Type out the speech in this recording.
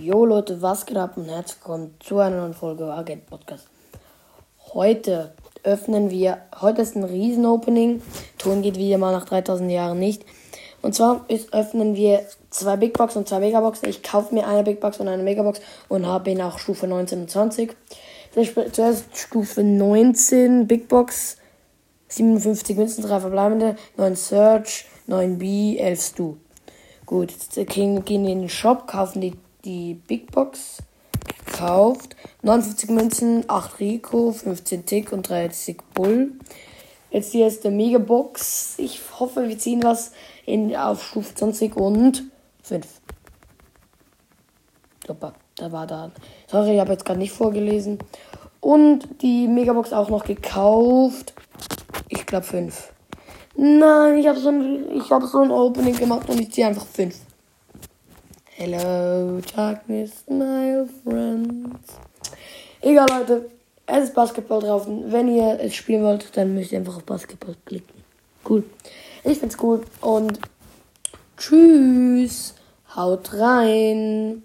Jo Leute, was geht ab und herzlich willkommen zu einer neuen Folge Agent Podcast. Heute öffnen wir, heute ist ein Riesen-Opening. Ton geht wieder mal nach 3000 Jahren nicht. Und zwar ist, öffnen wir zwei Big Box und zwei Megaboxen. Ich kaufe mir eine Big Box und eine Megabox und habe ihn auch Stufe 19 und 20. Zuerst Stufe 19 Big Box, 57 Münzen, 3 verbleibende, 9 Search, 9 B, 11 Stu. Gut, jetzt gehen wir in den Shop, kaufen die die Big Box gekauft. 59 Münzen, 8 Rico, 15 Tick und 30 Bull. Jetzt hier ist der Mega Box. Ich hoffe, wir ziehen was in, auf Stufe 20 und 5. Super, da war da. Sorry, ich habe jetzt gerade nicht vorgelesen. Und die Megabox auch noch gekauft. Ich glaube 5. Nein, ich habe so, hab so ein Opening gemacht und ich ziehe einfach 5. Hello, darkness, my friends. Egal, Leute. Es ist Basketball drauf. Wenn ihr es spielen wollt, dann müsst ihr einfach auf Basketball klicken. Cool. Ich find's cool. Und tschüss. Haut rein.